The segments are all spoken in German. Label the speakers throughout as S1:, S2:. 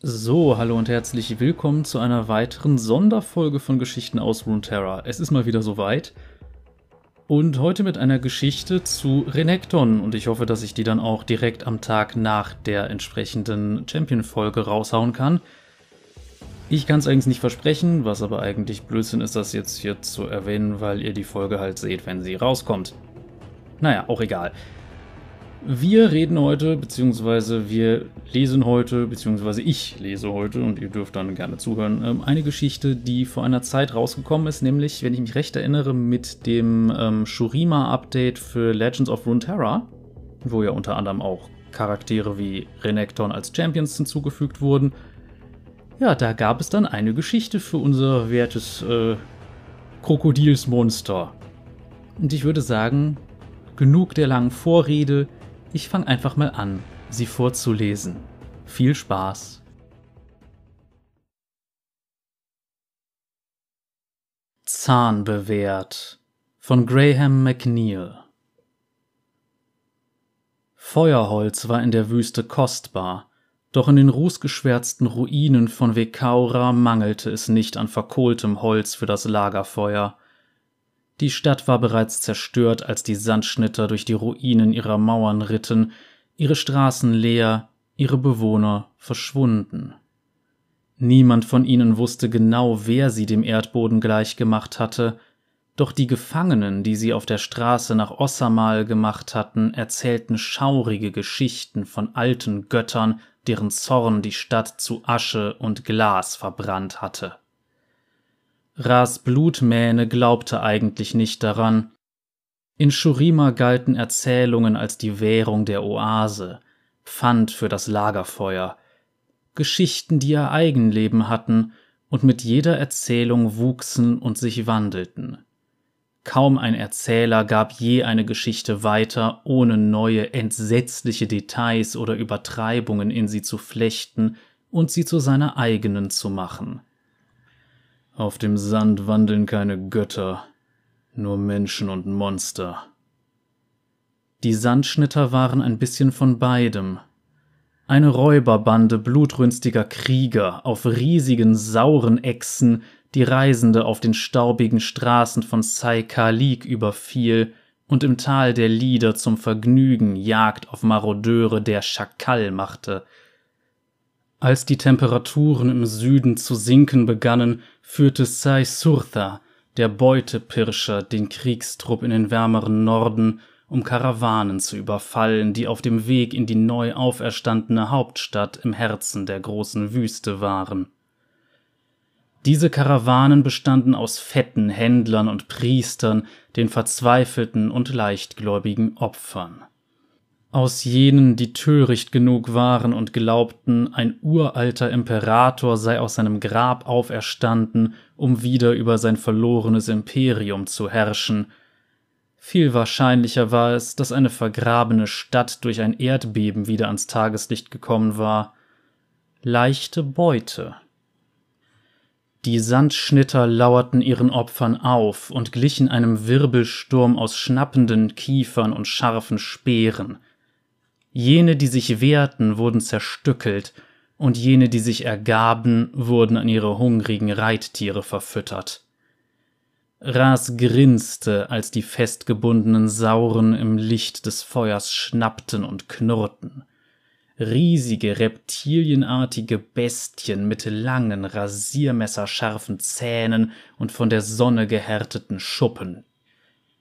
S1: So, hallo und herzlich willkommen zu einer weiteren Sonderfolge von Geschichten aus Runeterra. Es ist mal wieder soweit. Und heute mit einer Geschichte zu Renekton. Und ich hoffe, dass ich die dann auch direkt am Tag nach der entsprechenden Champion-Folge raushauen kann. Ich kann es eigentlich nicht versprechen, was aber eigentlich Blödsinn ist, das jetzt hier zu erwähnen, weil ihr die Folge halt seht, wenn sie rauskommt. Naja, auch egal. Wir reden heute, beziehungsweise wir lesen heute, beziehungsweise ich lese heute, und ihr dürft dann gerne zuhören, ähm, eine Geschichte, die vor einer Zeit rausgekommen ist, nämlich, wenn ich mich recht erinnere, mit dem ähm, Shurima-Update für Legends of Runeterra, wo ja unter anderem auch Charaktere wie Renekton als Champions hinzugefügt wurden. Ja, da gab es dann eine Geschichte für unser wertes äh, Krokodilsmonster. Und ich würde sagen, genug der langen Vorrede, ich fange einfach mal an, sie vorzulesen. Viel Spaß! Zahn bewährt von Graham McNeil Feuerholz war in der Wüste kostbar, doch in den rußgeschwärzten Ruinen von Vekaura mangelte es nicht an verkohltem Holz für das Lagerfeuer. Die Stadt war bereits zerstört, als die Sandschnitter durch die Ruinen ihrer Mauern ritten, ihre Straßen leer, ihre Bewohner verschwunden. Niemand von ihnen wusste genau, wer sie dem Erdboden gleichgemacht hatte, doch die Gefangenen, die sie auf der Straße nach Ossamal gemacht hatten, erzählten schaurige Geschichten von alten Göttern, deren Zorn die Stadt zu Asche und Glas verbrannt hatte. Ras Blutmähne glaubte eigentlich nicht daran. In Shurima galten Erzählungen als die Währung der Oase, Pfand für das Lagerfeuer, Geschichten, die ihr Eigenleben hatten und mit jeder Erzählung wuchsen und sich wandelten. Kaum ein Erzähler gab je eine Geschichte weiter, ohne neue, entsetzliche Details oder Übertreibungen in sie zu flechten und sie zu seiner eigenen zu machen. Auf dem Sand wandeln keine Götter, nur Menschen und Monster. Die Sandschnitter waren ein bisschen von beidem. Eine Räuberbande blutrünstiger Krieger auf riesigen, sauren Echsen, die Reisende auf den staubigen Straßen von Sai-Kalik überfiel und im Tal der Lieder zum Vergnügen Jagd auf Marodeure der Schakal machte. Als die Temperaturen im Süden zu sinken begannen, führte Sai Surtha, der Beutepirscher, den Kriegstrupp in den wärmeren Norden, um Karawanen zu überfallen, die auf dem Weg in die neu auferstandene Hauptstadt im Herzen der großen Wüste waren. Diese Karawanen bestanden aus fetten Händlern und Priestern, den verzweifelten und leichtgläubigen Opfern aus jenen, die töricht genug waren und glaubten, ein uralter Imperator sei aus seinem Grab auferstanden, um wieder über sein verlorenes Imperium zu herrschen. Viel wahrscheinlicher war es, dass eine vergrabene Stadt durch ein Erdbeben wieder ans Tageslicht gekommen war. Leichte Beute. Die Sandschnitter lauerten ihren Opfern auf und glichen einem Wirbelsturm aus schnappenden Kiefern und scharfen Speeren. Jene, die sich wehrten, wurden zerstückelt, und jene, die sich ergaben, wurden an ihre hungrigen Reittiere verfüttert. Ras grinste, als die festgebundenen Sauren im Licht des Feuers schnappten und knurrten. Riesige, reptilienartige Bestien mit langen, rasiermesserscharfen Zähnen und von der Sonne gehärteten Schuppen.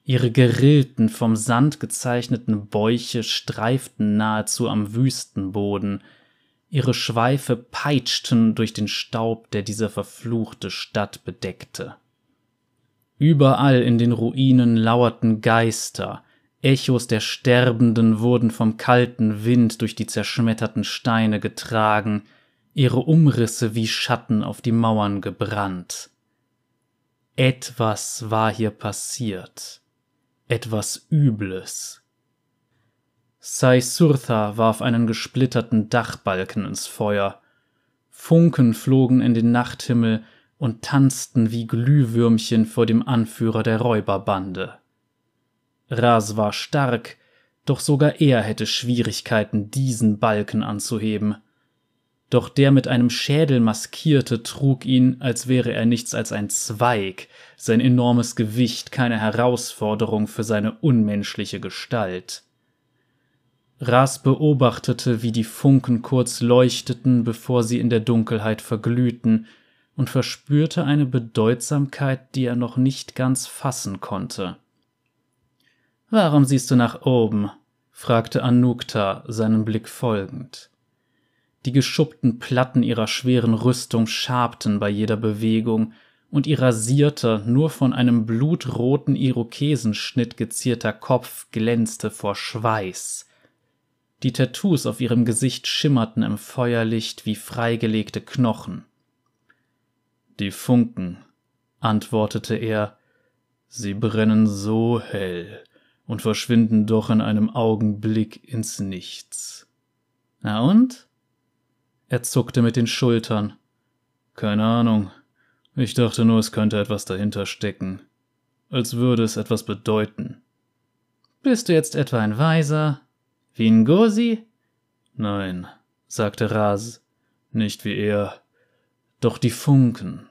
S1: Ihre gerillten, vom Sand gezeichneten Bäuche streiften nahezu am Wüstenboden, ihre Schweife peitschten durch den Staub, der diese verfluchte Stadt bedeckte. Überall in den Ruinen lauerten Geister, Echos der Sterbenden wurden vom kalten Wind durch die zerschmetterten Steine getragen, ihre Umrisse wie Schatten auf die Mauern gebrannt. Etwas war hier passiert etwas Übles. Sai Surtha warf einen gesplitterten Dachbalken ins Feuer. Funken flogen in den Nachthimmel und tanzten wie Glühwürmchen vor dem Anführer der Räuberbande. Ras war stark, doch sogar er hätte Schwierigkeiten, diesen Balken anzuheben. Doch der mit einem Schädel maskierte trug ihn, als wäre er nichts als ein Zweig, sein enormes Gewicht keine Herausforderung für seine unmenschliche Gestalt. Ras beobachtete, wie die Funken kurz leuchteten, bevor sie in der Dunkelheit verglühten, und verspürte eine Bedeutsamkeit, die er noch nicht ganz fassen konnte. Warum siehst du nach oben? fragte Anukta, seinem Blick folgend. Die geschuppten Platten ihrer schweren Rüstung schabten bei jeder Bewegung, und ihr rasierter, nur von einem blutroten Irokesenschnitt gezierter Kopf glänzte vor Schweiß. Die Tattoos auf ihrem Gesicht schimmerten im Feuerlicht wie freigelegte Knochen. Die Funken, antwortete er, sie brennen so hell und verschwinden doch in einem Augenblick ins Nichts. Na und? Er zuckte mit den Schultern. Keine Ahnung. Ich dachte nur, es könnte etwas dahinter stecken. Als würde es etwas bedeuten. Bist du jetzt etwa ein Weiser? Wie ein Ngozi? Nein, sagte Ras, nicht wie er. Doch die Funken.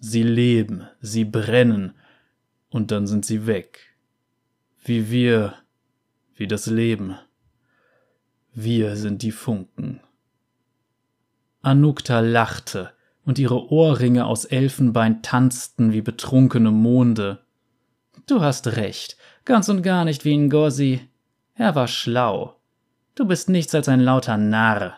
S1: Sie leben, sie brennen, und dann sind sie weg. Wie wir, wie das Leben. Wir sind die Funken. Anukta lachte, und ihre Ohrringe aus Elfenbein tanzten wie betrunkene Monde. Du hast recht, ganz und gar nicht wie Ngozi. Er war schlau. Du bist nichts als ein lauter Narr.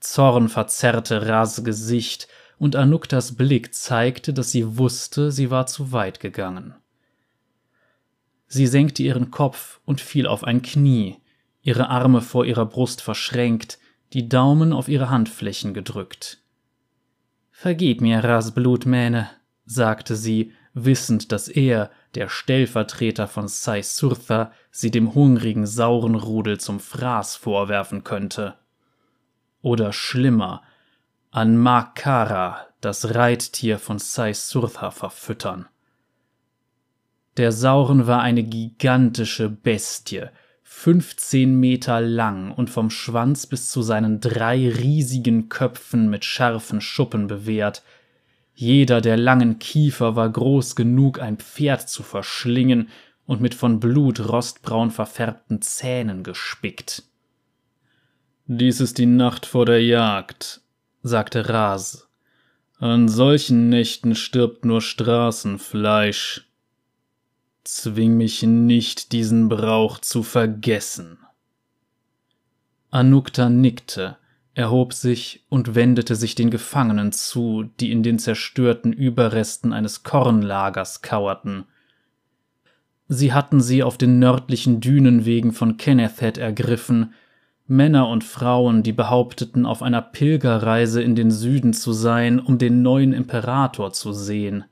S1: Zorn verzerrte Ras Gesicht, und Anuktas Blick zeigte, dass sie wusste, sie war zu weit gegangen. Sie senkte ihren Kopf und fiel auf ein Knie, ihre Arme vor ihrer Brust verschränkt, die Daumen auf ihre Handflächen gedrückt. Vergib mir, Rasblutmähne, sagte sie, wissend, dass er, der Stellvertreter von Sai Surtha, sie dem hungrigen Saurenrudel zum Fraß vorwerfen könnte. Oder schlimmer, an Makara, das Reittier von Sai Surtha, verfüttern. Der Sauren war eine gigantische Bestie, 15 Meter lang und vom Schwanz bis zu seinen drei riesigen Köpfen mit scharfen Schuppen bewehrt. Jeder der langen Kiefer war groß genug, ein Pferd zu verschlingen und mit von Blut rostbraun verfärbten Zähnen gespickt. Dies ist die Nacht vor der Jagd, sagte Ras. An solchen Nächten stirbt nur Straßenfleisch. Zwing mich nicht, diesen Brauch zu vergessen. Anukta nickte, erhob sich und wendete sich den Gefangenen zu, die in den zerstörten Überresten eines Kornlagers kauerten. Sie hatten sie auf den nördlichen Dünenwegen von Kennethet ergriffen, Männer und Frauen, die behaupteten, auf einer Pilgerreise in den Süden zu sein, um den neuen Imperator zu sehen.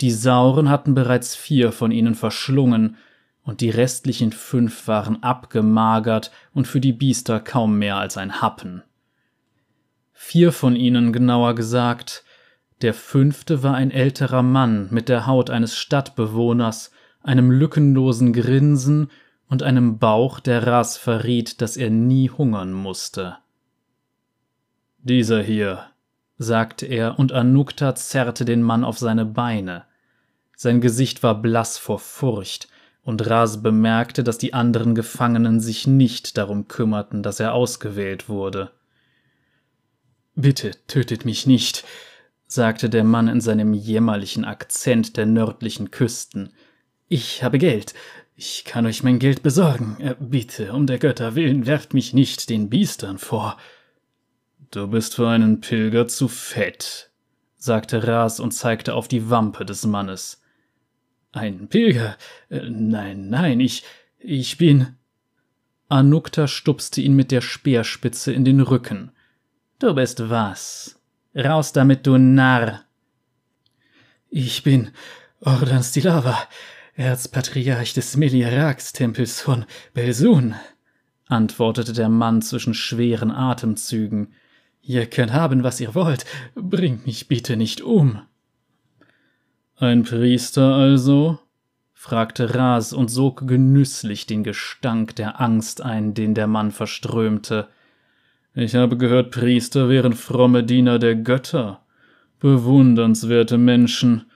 S1: Die Sauren hatten bereits vier von ihnen verschlungen, und die restlichen fünf waren abgemagert und für die Biester kaum mehr als ein Happen. Vier von ihnen, genauer gesagt, der fünfte war ein älterer Mann mit der Haut eines Stadtbewohners, einem lückenlosen Grinsen und einem Bauch, der Ras verriet, dass er nie hungern musste. Dieser hier, sagte er, und Anukta zerrte den Mann auf seine Beine. Sein Gesicht war blass vor Furcht, und Ras bemerkte, dass die anderen Gefangenen sich nicht darum kümmerten, dass er ausgewählt wurde. Bitte tötet mich nicht, sagte der Mann in seinem jämmerlichen Akzent der nördlichen Küsten. Ich habe Geld. Ich kann euch mein Geld besorgen. Äh, bitte, um der Götter willen, werft mich nicht den Biestern vor. Du bist für einen Pilger zu fett, sagte Ras und zeigte auf die Wampe des Mannes. Ein Pilger? Äh, nein, nein, ich. ich bin. Anukta stupste ihn mit der Speerspitze in den Rücken. Du bist was? Raus damit, du Narr! Ich bin Ordan Stilava, Erzpatriarch des Meliarax-Tempels von Belsun, antwortete der Mann zwischen schweren Atemzügen. Ihr könnt haben, was ihr wollt, bringt mich bitte nicht um. Ein Priester also? fragte Ras und sog genüsslich den Gestank der Angst ein, den der Mann verströmte. Ich habe gehört, Priester wären fromme Diener der Götter. Bewundernswerte Menschen.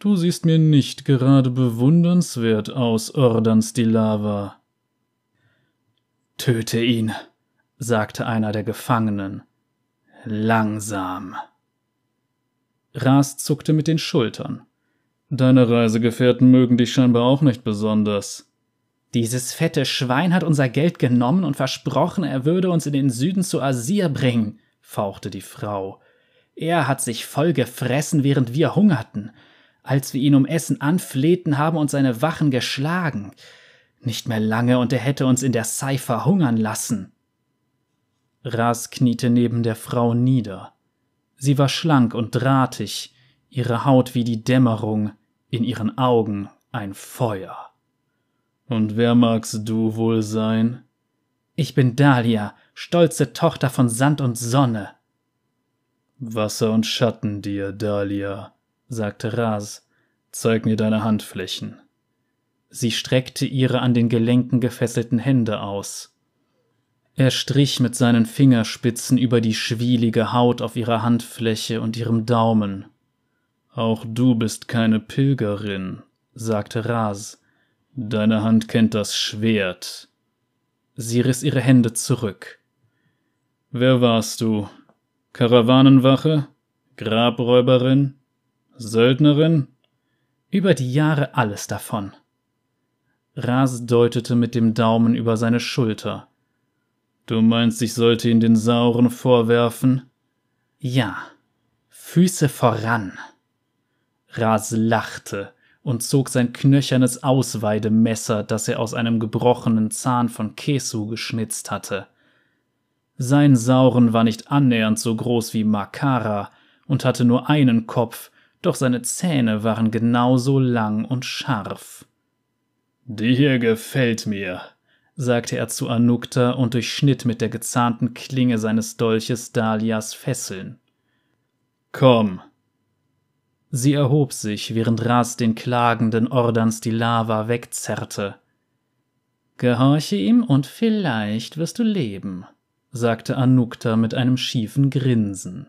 S1: Du siehst mir nicht gerade bewundernswert aus, Ordans die Lava. Töte ihn, sagte einer der Gefangenen. Langsam. Ras zuckte mit den Schultern. Deine Reisegefährten mögen dich scheinbar auch nicht besonders. Dieses fette Schwein hat unser Geld genommen und versprochen, er würde uns in den Süden zu Asir bringen, fauchte die Frau. Er hat sich voll gefressen, während wir hungerten. Als wir ihn um Essen anflehten, haben uns seine Wachen geschlagen. Nicht mehr lange, und er hätte uns in der Seifer hungern lassen. Ras kniete neben der Frau nieder. Sie war schlank und drahtig, ihre Haut wie die Dämmerung, in ihren Augen ein Feuer. Und wer magst du wohl sein? Ich bin Dahlia, stolze Tochter von Sand und Sonne. Wasser und Schatten dir, Dahlia, sagte Ras. Zeig mir deine Handflächen. Sie streckte ihre an den Gelenken gefesselten Hände aus. Er strich mit seinen Fingerspitzen über die schwielige Haut auf ihrer Handfläche und ihrem Daumen. Auch du bist keine Pilgerin, sagte Ras. Deine Hand kennt das Schwert. Sie riss ihre Hände zurück. Wer warst du? Karawanenwache? Grabräuberin? Söldnerin? Über die Jahre alles davon. Ras deutete mit dem Daumen über seine Schulter. Du meinst, ich sollte ihn den Sauren vorwerfen? Ja. Füße voran. Ras lachte und zog sein knöchernes Ausweidemesser, das er aus einem gebrochenen Zahn von Kesu geschnitzt hatte. Sein Sauren war nicht annähernd so groß wie Makara und hatte nur einen Kopf, doch seine Zähne waren genauso lang und scharf. Hier gefällt mir, sagte er zu Anukta und durchschnitt mit der gezahnten Klinge seines Dolches Dalias Fesseln. Komm, Sie erhob sich, während Ras den klagenden Ordans die Lava wegzerrte. Gehorche ihm und vielleicht wirst du leben, sagte Anukta mit einem schiefen Grinsen.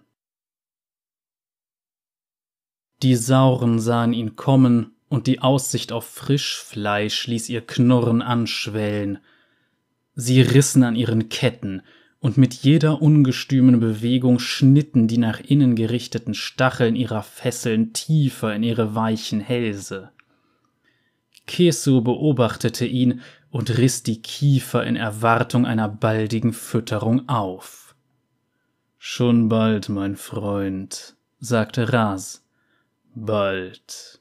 S1: Die Sauren sahen ihn kommen, und die Aussicht auf Frischfleisch ließ ihr Knurren anschwellen. Sie rissen an ihren Ketten, und mit jeder ungestümen Bewegung schnitten die nach innen gerichteten Stacheln ihrer Fesseln tiefer in ihre weichen Hälse. Kesu beobachtete ihn und riss die Kiefer in Erwartung einer baldigen Fütterung auf. Schon bald, mein Freund, sagte Ras. Bald.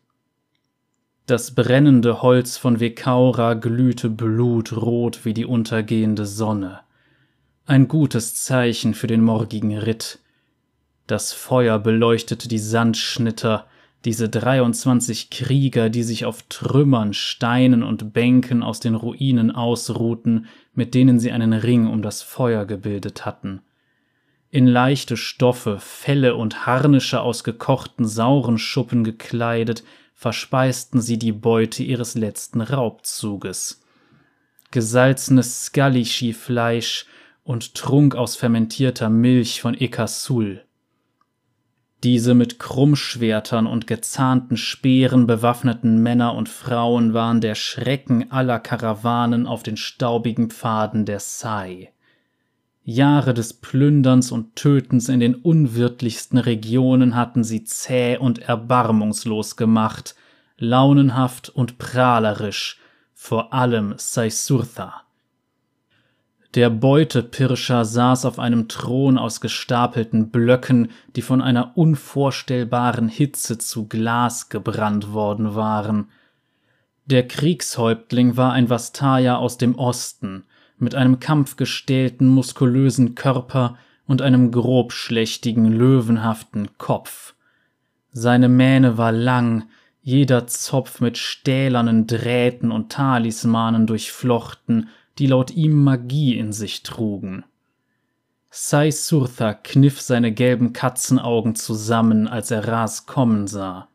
S1: Das brennende Holz von Vekaura glühte blutrot wie die untergehende Sonne. Ein gutes Zeichen für den morgigen Ritt. Das Feuer beleuchtete die Sandschnitter, diese 23 Krieger, die sich auf Trümmern, Steinen und Bänken aus den Ruinen ausruhten, mit denen sie einen Ring um das Feuer gebildet hatten. In leichte Stoffe, Felle und Harnische aus gekochten Saurenschuppen gekleidet, verspeisten sie die Beute ihres letzten Raubzuges. Gesalzenes Skalischi-Fleisch und trunk aus fermentierter Milch von Ekasul. Diese mit Krummschwertern und gezahnten Speeren bewaffneten Männer und Frauen waren der Schrecken aller Karawanen auf den staubigen Pfaden der Sai. Jahre des Plünderns und Tötens in den unwirtlichsten Regionen hatten sie zäh und erbarmungslos gemacht, launenhaft und prahlerisch, vor allem Saisurtha. Der Beutepirscher saß auf einem Thron aus gestapelten Blöcken, die von einer unvorstellbaren Hitze zu Glas gebrannt worden waren. Der Kriegshäuptling war ein Vastaya aus dem Osten, mit einem kampfgestählten, muskulösen Körper und einem grobschlächtigen, löwenhaften Kopf. Seine Mähne war lang, jeder Zopf mit stählernen Drähten und Talismanen durchflochten, die laut ihm Magie in sich trugen. Sai Surtha kniff seine gelben Katzenaugen zusammen, als er Ras kommen sah.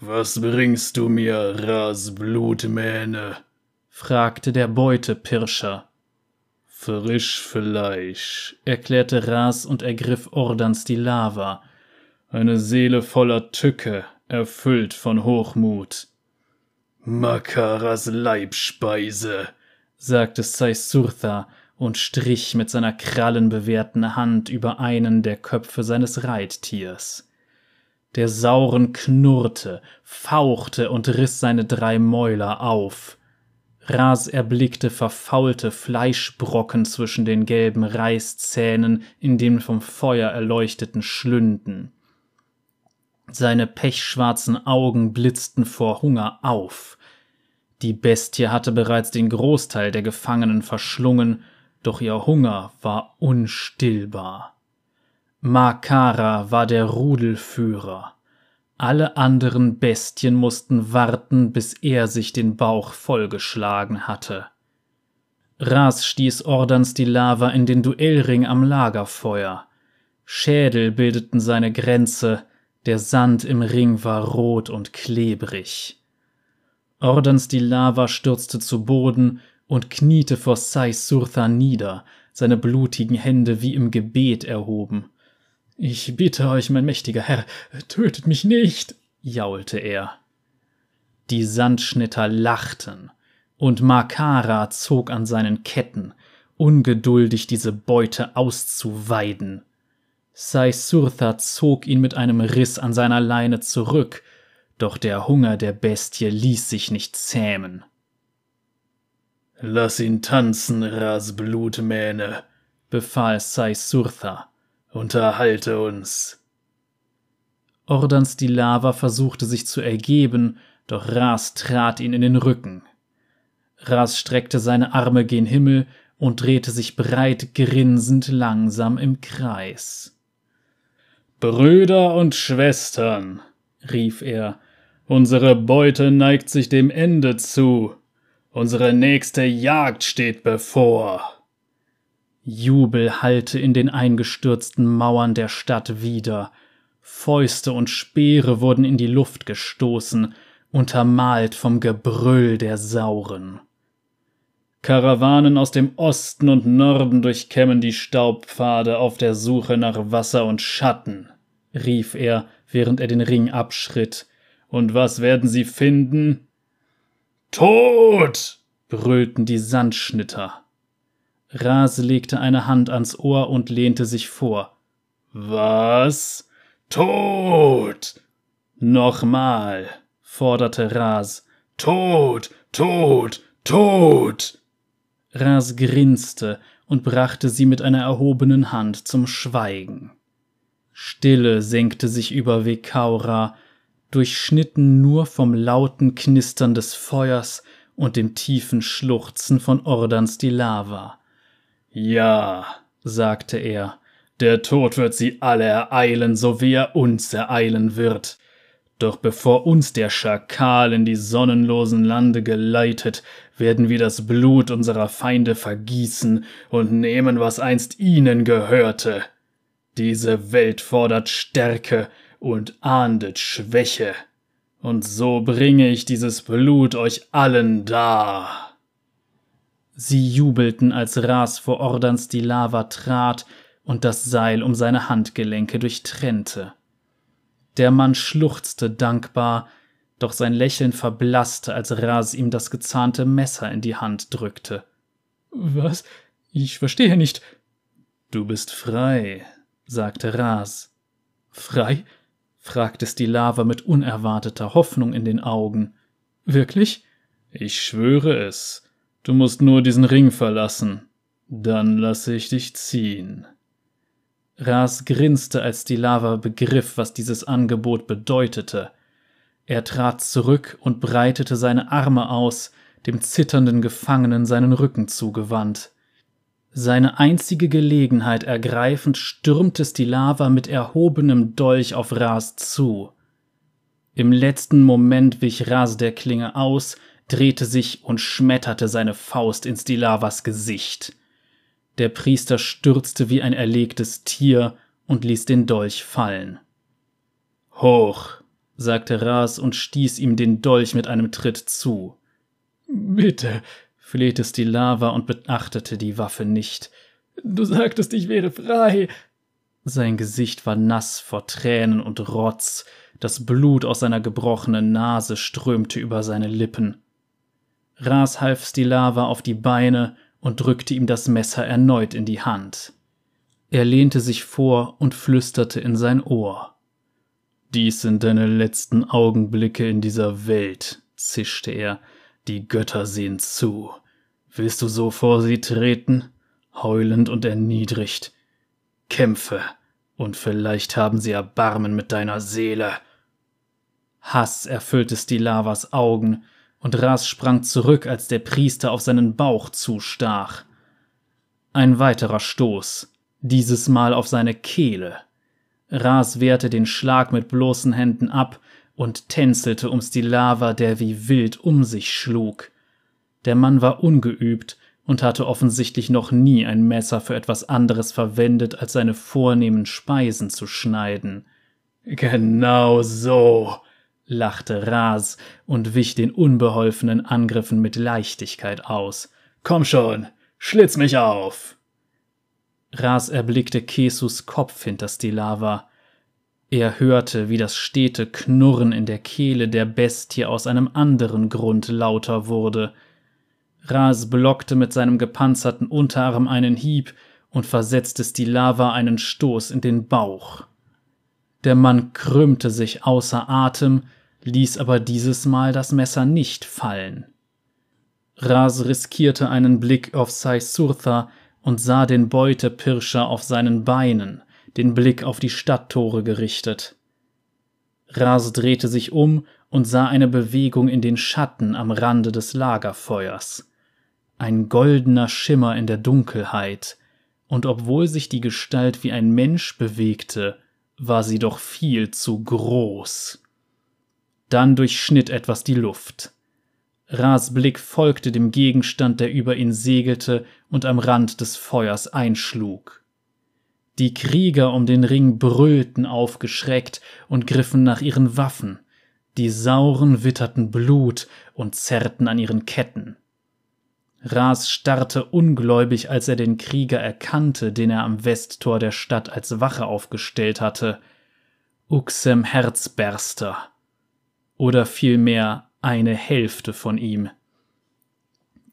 S1: Was bringst du mir, Ras Blutmähne? Fragte der Beutepirscher. Frisch Fleisch, erklärte Ras und ergriff Ordans die Lava. Eine Seele voller Tücke, erfüllt von Hochmut. Makaras Leibspeise, sagte Saisurtha und strich mit seiner krallenbewehrten Hand über einen der Köpfe seines Reittiers. Der Sauren knurrte, fauchte und riss seine drei Mäuler auf. Ras erblickte verfaulte Fleischbrocken zwischen den gelben Reißzähnen in den vom Feuer erleuchteten Schlünden. Seine pechschwarzen Augen blitzten vor Hunger auf. Die Bestie hatte bereits den Großteil der Gefangenen verschlungen, doch ihr Hunger war unstillbar. Makara war der Rudelführer. Alle anderen Bestien mussten warten, bis er sich den Bauch vollgeschlagen hatte. Ras stieß Ordans die Lava in den Duellring am Lagerfeuer. Schädel bildeten seine Grenze, der Sand im Ring war rot und klebrig. Ordans die Lava stürzte zu Boden und kniete vor Sai Surtha nieder, seine blutigen Hände wie im Gebet erhoben. Ich bitte euch, mein mächtiger Herr, tötet mich nicht, jaulte er. Die Sandschnitter lachten, und Makara zog an seinen Ketten, ungeduldig diese Beute auszuweiden. Saisurtha zog ihn mit einem Riss an seiner Leine zurück, doch der Hunger der Bestie ließ sich nicht zähmen. Lass ihn tanzen, Rasblutmähne, befahl Saisurtha. Unterhalte uns. Ordans die Lava versuchte sich zu ergeben, doch Ras trat ihn in den Rücken. Ras streckte seine Arme gen Himmel und drehte sich breit grinsend langsam im Kreis. Brüder und Schwestern, rief er, unsere Beute neigt sich dem Ende zu, unsere nächste Jagd steht bevor. Jubel hallte in den eingestürzten Mauern der Stadt wieder. Fäuste und Speere wurden in die Luft gestoßen, untermalt vom Gebrüll der Sauren. Karawanen aus dem Osten und Norden durchkämmen die Staubpfade auf der Suche nach Wasser und Schatten, rief er, während er den Ring abschritt. Und was werden sie finden? Tod! brüllten die Sandschnitter. Ras legte eine Hand ans Ohr und lehnte sich vor. Was? Tod! Nochmal, forderte Ras. Tod, Tod, Tod! Ras grinste und brachte sie mit einer erhobenen Hand zum Schweigen. Stille senkte sich über Vekaura, durchschnitten nur vom lauten Knistern des Feuers und dem tiefen Schluchzen von Ordans die Lava. Ja, sagte er, der Tod wird sie alle ereilen, so wie er uns ereilen wird. Doch bevor uns der Schakal in die sonnenlosen Lande geleitet, werden wir das Blut unserer Feinde vergießen und nehmen, was einst ihnen gehörte. Diese Welt fordert Stärke und ahndet Schwäche. Und so bringe ich dieses Blut euch allen dar. Sie jubelten, als Ras vor Ordans die Lava trat und das Seil um seine Handgelenke durchtrennte. Der Mann schluchzte dankbar, doch sein Lächeln verblasste, als Ras ihm das gezahnte Messer in die Hand drückte. Was? Ich verstehe nicht. Du bist frei, sagte Ras. Frei? fragte Stilava mit unerwarteter Hoffnung in den Augen. Wirklich? Ich schwöre es. Du musst nur diesen Ring verlassen. Dann lasse ich dich ziehen. Ras grinste, als die Lava begriff, was dieses Angebot bedeutete. Er trat zurück und breitete seine Arme aus, dem zitternden Gefangenen seinen Rücken zugewandt. Seine einzige Gelegenheit ergreifend stürmte Stilava mit erhobenem Dolch auf Ras zu. Im letzten Moment wich Ras der Klinge aus, drehte sich und schmetterte seine Faust ins Dilavas Gesicht. Der Priester stürzte wie ein erlegtes Tier und ließ den Dolch fallen. Hoch, sagte Ras und stieß ihm den Dolch mit einem Tritt zu. Bitte, flehte Stilava und beachtete die Waffe nicht. Du sagtest, ich wäre frei. Sein Gesicht war nass vor Tränen und Rotz, das Blut aus seiner gebrochenen Nase strömte über seine Lippen. Ras half Stilava auf die Beine und drückte ihm das Messer erneut in die Hand. Er lehnte sich vor und flüsterte in sein Ohr. Dies sind deine letzten Augenblicke in dieser Welt, zischte er. Die Götter sehen zu. Willst du so vor sie treten? Heulend und erniedrigt. Kämpfe, und vielleicht haben sie Erbarmen mit deiner Seele. Hass erfüllte Stilavas Augen, und Ras sprang zurück, als der Priester auf seinen Bauch zustach. Ein weiterer Stoß, dieses Mal auf seine Kehle. Ras wehrte den Schlag mit bloßen Händen ab und tänzelte um Stilava, der wie wild um sich schlug. Der Mann war ungeübt und hatte offensichtlich noch nie ein Messer für etwas anderes verwendet, als seine vornehmen Speisen zu schneiden. Genau so, lachte Ras und wich den unbeholfenen Angriffen mit Leichtigkeit aus. Komm schon, schlitz mich auf! Ras erblickte Kesus Kopf hinter Stilava. Er hörte, wie das stete Knurren in der Kehle der Bestie aus einem anderen Grund lauter wurde. Ras blockte mit seinem gepanzerten Unterarm einen Hieb und versetzte Stilava einen Stoß in den Bauch. Der Mann krümmte sich außer Atem, ließ aber dieses Mal das Messer nicht fallen. Ras riskierte einen Blick auf Sai-Surtha und sah den Beutepirscher auf seinen Beinen, den Blick auf die Stadttore gerichtet. Ras drehte sich um und sah eine Bewegung in den Schatten am Rande des Lagerfeuers. Ein goldener Schimmer in der Dunkelheit, und obwohl sich die Gestalt wie ein Mensch bewegte, war sie doch viel zu groß. Dann durchschnitt etwas die Luft. Ras Blick folgte dem Gegenstand, der über ihn segelte und am Rand des Feuers einschlug. Die Krieger um den Ring brüllten aufgeschreckt und griffen nach ihren Waffen. Die Sauren witterten Blut und zerrten an ihren Ketten. Ras starrte ungläubig, als er den Krieger erkannte, den er am Westtor der Stadt als Wache aufgestellt hatte. Uxem Herzberster oder vielmehr eine Hälfte von ihm.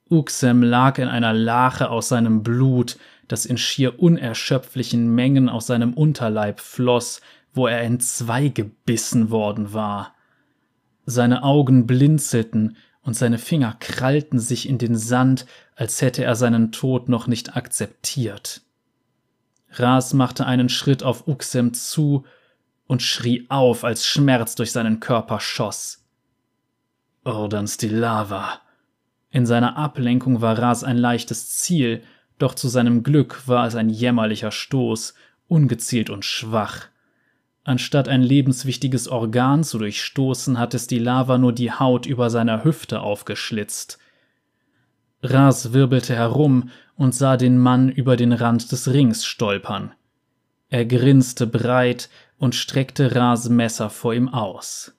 S1: Uxem lag in einer Lache aus seinem Blut, das in schier unerschöpflichen Mengen aus seinem Unterleib floss, wo er entzwei gebissen worden war. Seine Augen blinzelten und seine Finger krallten sich in den Sand, als hätte er seinen Tod noch nicht akzeptiert. Ras machte einen Schritt auf Uxem zu und schrie auf, als Schmerz durch seinen Körper schoss. Ordans die Lava. In seiner Ablenkung war Ras ein leichtes Ziel, doch zu seinem Glück war es ein jämmerlicher Stoß, ungezielt und schwach. Anstatt ein lebenswichtiges Organ zu durchstoßen, hat es die Lava nur die Haut über seiner Hüfte aufgeschlitzt. Ras wirbelte herum und sah den Mann über den Rand des Rings stolpern. Er grinste breit und streckte Ras Messer vor ihm aus.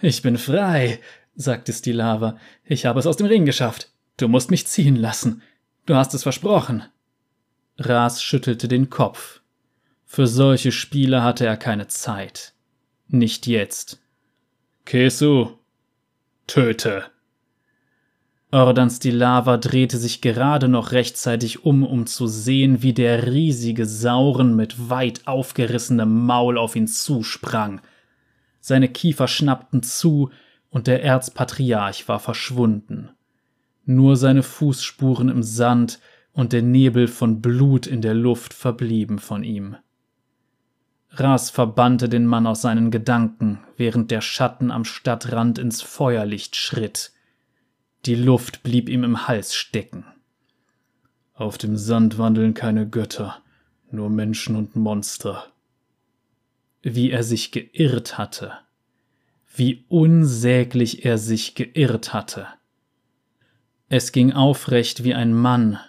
S1: Ich bin frei, sagte Stilava. Ich habe es aus dem Ring geschafft. Du musst mich ziehen lassen. Du hast es versprochen. Ras schüttelte den Kopf. Für solche Spiele hatte er keine Zeit. Nicht jetzt. Kesu, töte. Ordans die Lava drehte sich gerade noch rechtzeitig um, um zu sehen, wie der riesige Sauren mit weit aufgerissenem Maul auf ihn zusprang. Seine Kiefer schnappten zu, und der Erzpatriarch war verschwunden. Nur seine Fußspuren im Sand und der Nebel von Blut in der Luft verblieben von ihm. Ras verbannte den Mann aus seinen Gedanken, während der Schatten am Stadtrand ins Feuerlicht schritt. Die Luft blieb ihm im Hals stecken. Auf dem Sand wandeln keine Götter, nur Menschen und Monster. Wie er sich geirrt hatte. Wie unsäglich er sich geirrt hatte. Es ging aufrecht wie ein Mann,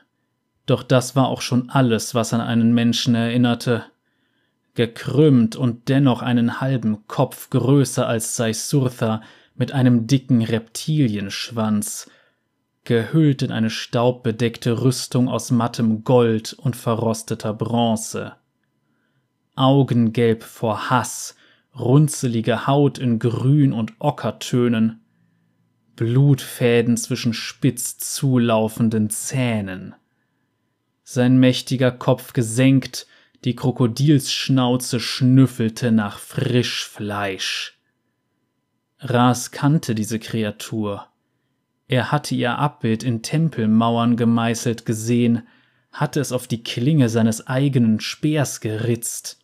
S1: doch das war auch schon alles, was an einen Menschen erinnerte. Gekrümmt und dennoch einen halben Kopf größer als Saisurtha, mit einem dicken Reptilienschwanz. gehüllt in eine staubbedeckte Rüstung aus mattem Gold und verrosteter Bronze. Augengelb vor Hass, runzelige Haut in Grün- und Ockertönen, Blutfäden zwischen spitz zulaufenden Zähnen. Sein mächtiger Kopf gesenkt, die Krokodilsschnauze schnüffelte nach Frischfleisch. Ras kannte diese Kreatur. Er hatte ihr Abbild in Tempelmauern gemeißelt gesehen, hatte es auf die Klinge seines eigenen Speers geritzt.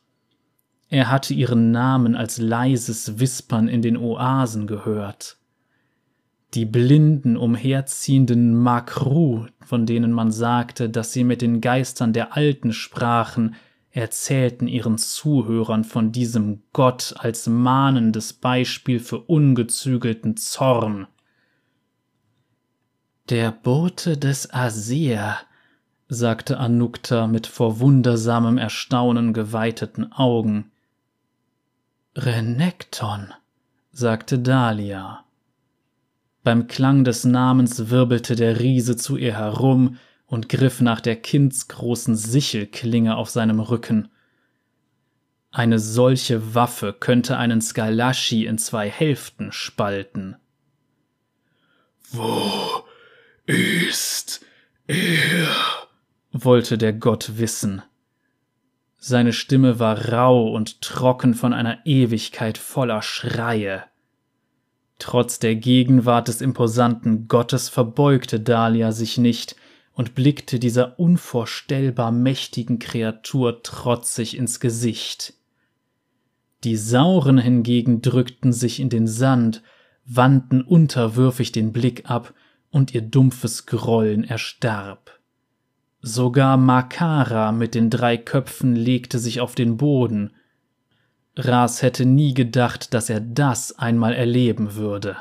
S1: Er hatte ihren Namen als leises Wispern in den Oasen gehört. Die blinden, umherziehenden Makru, von denen man sagte, dass sie mit den Geistern der Alten sprachen, erzählten ihren Zuhörern von diesem Gott als mahnendes Beispiel für ungezügelten Zorn. Der Bote des Asir, sagte Anukta mit vor wundersamem Erstaunen geweiteten Augen. Renekton, sagte Dahlia. Beim Klang des Namens wirbelte der Riese zu ihr herum und griff nach der kindsgroßen Sichelklinge auf seinem Rücken. Eine solche Waffe könnte einen Skalaschi in zwei Hälften spalten.
S2: Wo ist er?
S1: wollte der Gott wissen. Seine Stimme war rau und trocken von einer Ewigkeit voller Schreie. Trotz der Gegenwart des imposanten Gottes verbeugte Dahlia sich nicht und blickte dieser unvorstellbar mächtigen Kreatur trotzig ins Gesicht. Die Sauren hingegen drückten sich in den Sand, wandten unterwürfig den Blick ab, und ihr dumpfes Grollen erstarb. Sogar Makara mit den drei Köpfen legte sich auf den Boden. Ras hätte nie gedacht, dass er das einmal erleben würde.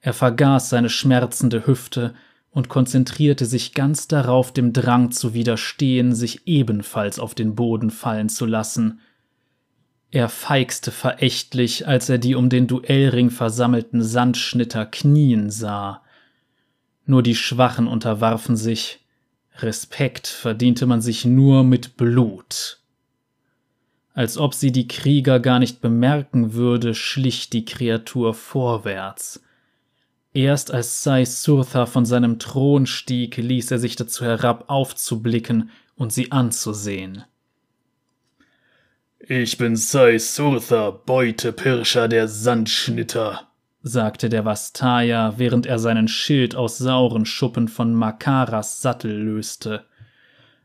S1: Er vergaß seine schmerzende Hüfte und konzentrierte sich ganz darauf, dem Drang zu widerstehen, sich ebenfalls auf den Boden fallen zu lassen. Er feixte verächtlich, als er die um den Duellring versammelten Sandschnitter knien sah. Nur die Schwachen unterwarfen sich, Respekt verdiente man sich nur mit Blut. Als ob sie die Krieger gar nicht bemerken würde, schlich die Kreatur vorwärts. Erst als Sai Surtha von seinem Thron stieg, ließ er sich dazu herab, aufzublicken und sie anzusehen.
S2: Ich bin Sai Surtha, Beutepirscher der Sandschnitter,
S1: sagte der Vastaya, während er seinen Schild aus sauren Schuppen von Makaras Sattel löste.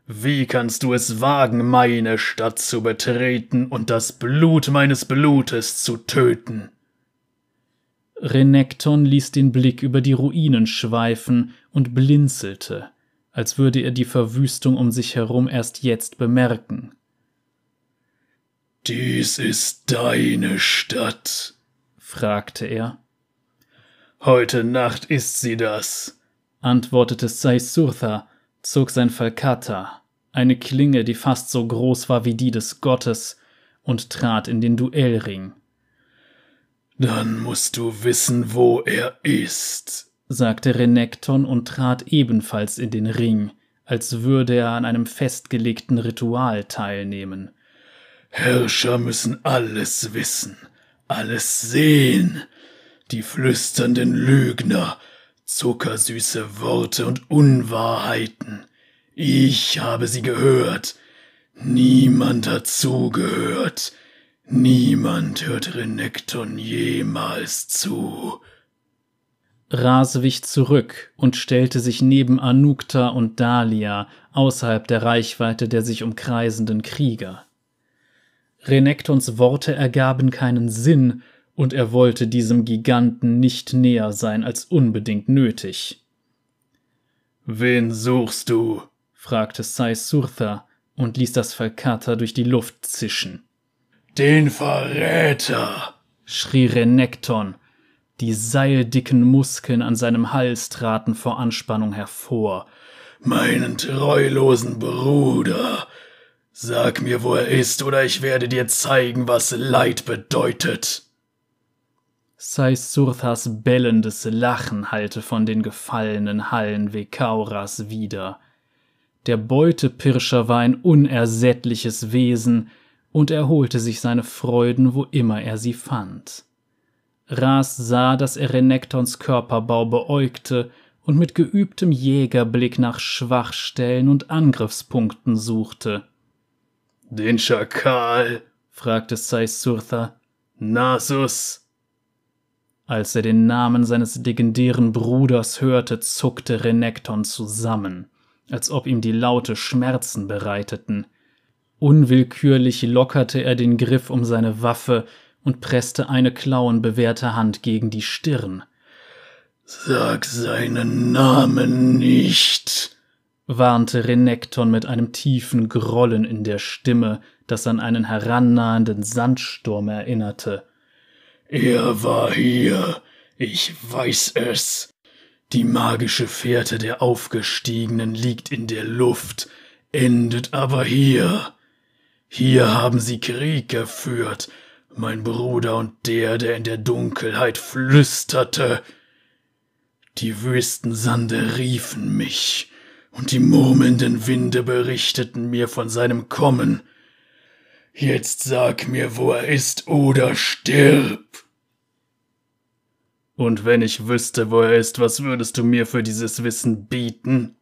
S2: Wie kannst du es wagen, meine Stadt zu betreten und das Blut meines Blutes zu töten?
S1: Renekton ließ den Blick über die Ruinen schweifen und blinzelte, als würde er die Verwüstung um sich herum erst jetzt bemerken.
S2: Dies ist deine Stadt, fragte er. Heute Nacht ist sie das,
S1: antwortete Saisurtha, zog sein Falkata, eine Klinge, die fast so groß war wie die des Gottes, und trat in den Duellring.
S2: Dann musst du wissen, wo er ist,
S1: sagte Renekton und trat ebenfalls in den Ring, als würde er an einem festgelegten Ritual teilnehmen.
S2: Herrscher müssen alles wissen, alles sehen, die flüsternden Lügner, zuckersüße Worte und Unwahrheiten. Ich habe sie gehört. Niemand hat zugehört. Niemand hört Renekton jemals zu.
S1: Ras wich zurück und stellte sich neben Anukta und Dahlia außerhalb der Reichweite der sich umkreisenden Krieger. Renektons Worte ergaben keinen Sinn, und er wollte diesem Giganten nicht näher sein als unbedingt nötig.
S2: Wen suchst du?
S1: fragte Sai Surtha und ließ das Falkata durch die Luft zischen.
S2: Den Verräter!
S1: schrie Renekton. Die seildicken Muskeln an seinem Hals traten vor Anspannung hervor.
S2: Meinen treulosen Bruder! Sag mir, wo er ist, oder ich werde dir zeigen, was Leid bedeutet.
S1: Saisurthas bellendes Lachen hallte von den gefallenen Hallen Vekauras wieder. Der Beutepirscher war ein unersättliches Wesen, und er holte sich seine Freuden, wo immer er sie fand. Ras sah, dass er Renektons Körperbau beäugte und mit geübtem Jägerblick nach Schwachstellen und Angriffspunkten suchte.
S2: Den Schakal?
S1: fragte Saisurtha.
S2: Nasus.
S1: Als er den Namen seines legendären Bruders hörte, zuckte Renekton zusammen, als ob ihm die Laute Schmerzen bereiteten. Unwillkürlich lockerte er den Griff um seine Waffe und presste eine klauenbewehrte Hand gegen die Stirn.
S2: Sag seinen Namen nicht,
S1: warnte Renekton mit einem tiefen Grollen in der Stimme, das an einen herannahenden Sandsturm erinnerte.
S2: Er war hier, ich weiß es. Die magische Fährte der Aufgestiegenen liegt in der Luft, endet aber hier. Hier haben sie Krieg geführt, mein Bruder und der, der in der Dunkelheit flüsterte. Die Wüstensande riefen mich, und die murmelnden Winde berichteten mir von seinem Kommen. Jetzt sag mir, wo er ist, oder stirb. Und wenn ich wüsste, wo er ist, was würdest du mir für dieses Wissen bieten?